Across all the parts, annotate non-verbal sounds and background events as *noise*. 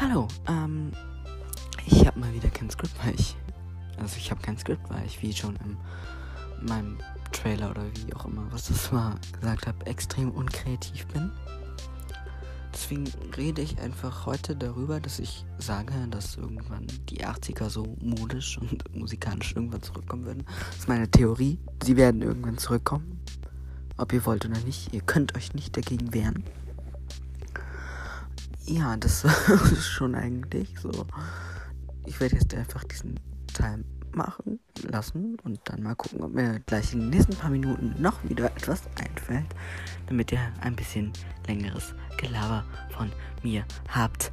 Hallo, ähm, ich habe mal wieder kein Skript, weil ich, also ich habe kein Skript, weil ich wie schon in meinem Trailer oder wie auch immer, was das war, gesagt habe, extrem unkreativ bin. Deswegen rede ich einfach heute darüber, dass ich sage, dass irgendwann die 80er so modisch und musikalisch irgendwann zurückkommen würden. Das ist meine Theorie. Sie werden irgendwann zurückkommen. Ob ihr wollt oder nicht, ihr könnt euch nicht dagegen wehren. Ja, das *laughs* ist schon eigentlich so. Ich werde jetzt einfach diesen Teil machen lassen und dann mal gucken, ob mir gleich in den nächsten paar Minuten noch wieder etwas einfällt, damit ihr ein bisschen längeres Gelaber von mir habt.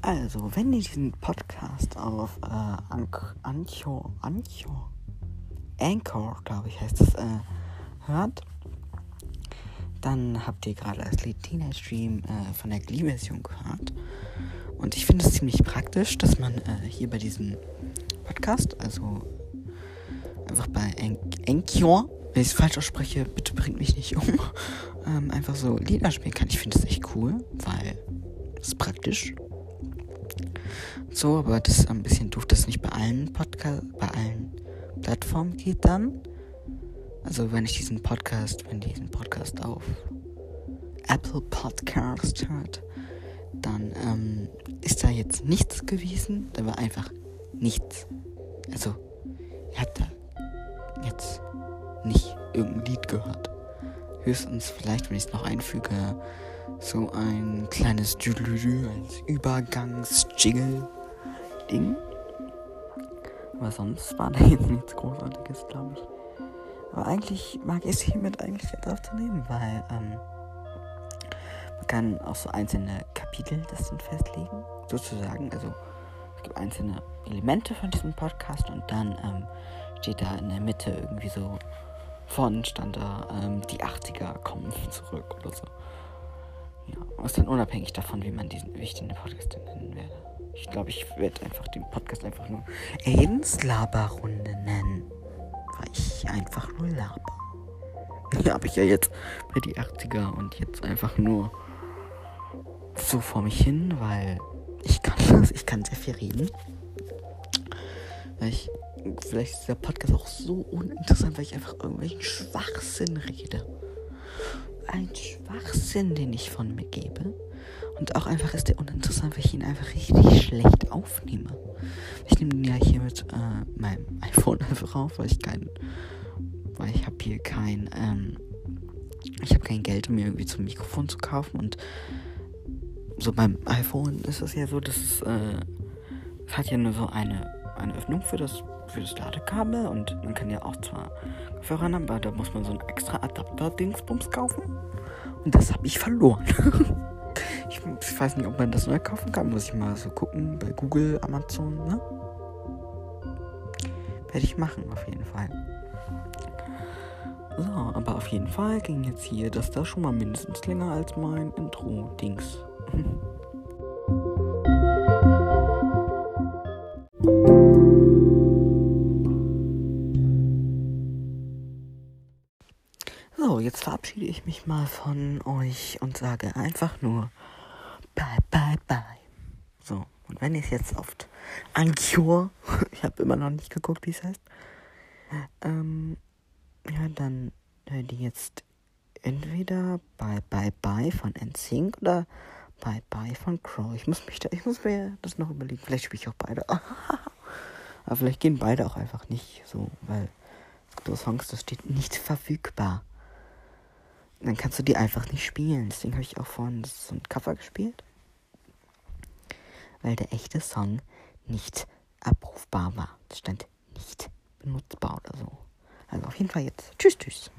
Also, wenn ihr diesen Podcast auf äh, Anchor, Anchor, Anchor, glaube ich, heißt es, äh, hört, dann habt ihr gerade das Lied Teenage Dream äh, von der Glee-Version gehört. Und ich finde es ziemlich praktisch, dass man äh, hier bei diesem Podcast, also einfach bei Anchor, wenn ich es falsch ausspreche, bitte bringt mich nicht um, *laughs* ähm, einfach so Lieder spielen kann. Ich finde das echt cool, weil es praktisch. So, aber das ist ein bisschen doof, dass nicht bei allen Podcast, bei allen Plattformen geht dann. Also wenn ich diesen Podcast, wenn diesen Podcast auf Apple Podcast hört, dann ähm, ist da jetzt nichts gewesen. Da war einfach nichts. Also, ihr habt da jetzt nicht irgendein Lied gehört. Höchstens vielleicht, wenn ich es noch einfüge, so ein kleines als Übergangs-Jingle-Ding. Aber sonst war da *laughs* jetzt nichts Großartiges, glaube ich. Aber eigentlich mag ich es hiermit eigentlich jetzt aufzunehmen, weil ähm, man kann auch so einzelne Kapitel das dann festlegen, sozusagen. Also es gibt einzelne Elemente von diesem Podcast und dann ähm, steht da in der Mitte irgendwie so vorne stand da ähm, die 80er kommen *laughs* zurück oder so. Ja, ist dann unabhängig davon, wie man diesen, den Podcast nennen werde. Ich glaube, ich werde einfach den Podcast einfach nur Aidens Laberrunde nennen weil ich einfach nur laber. *laughs* Ja, habe ich ja jetzt bei die 80er und jetzt einfach nur so vor mich hin, weil ich kann *laughs* das, ich kann sehr viel reden. Weil ich, vielleicht ist der Podcast auch so uninteressant, weil ich einfach irgendwelchen Schwachsinn rede. Ein Schwachsinn, den ich von mir gebe. Und auch einfach ist der uninteressant, weil ich ihn einfach richtig schlecht aufnehme. Ich nehme den ja hier mit äh, meinem *laughs* iPhone einfach auf, weil ich kein, weil ich habe hier kein, ähm, ich habe kein Geld, um mir irgendwie zum Mikrofon zu kaufen und so beim iPhone ist es ja so, dass es, äh, hat ja nur so eine, eine Öffnung für das, für das Ladekabel und man kann ja auch zwar Kopfhörer haben, aber da muss man so ein extra Adapter-Dingsbums kaufen und das habe ich verloren. *laughs* Ich, ich, weiß nicht, ob man das neu kaufen kann. Muss ich mal so gucken bei Google, Amazon, ne? Werde ich machen, auf jeden Fall. So, aber auf jeden Fall ging jetzt hier das da schon mal mindestens länger als mein Intro-Dings. *laughs* So, jetzt verabschiede ich mich mal von euch und sage einfach nur Bye, bye, bye. So, und wenn ich jetzt oft Anchor, *laughs* ich habe immer noch nicht geguckt, wie es heißt, ähm, ja, dann hört ihr jetzt entweder Bye, bye, bye von NSYNC oder Bye, bye von Crow. Ich muss mich da, ich muss mir das noch überlegen. Vielleicht spiele ich auch beide. *laughs* Aber vielleicht gehen beide auch einfach nicht so, weil so Songs, das steht nicht verfügbar dann kannst du die einfach nicht spielen. Deswegen habe ich auch vorhin so ein Cover gespielt. Weil der echte Song nicht abrufbar war. Es stand nicht benutzbar oder so. Also auf jeden Fall jetzt. Tschüss, tschüss.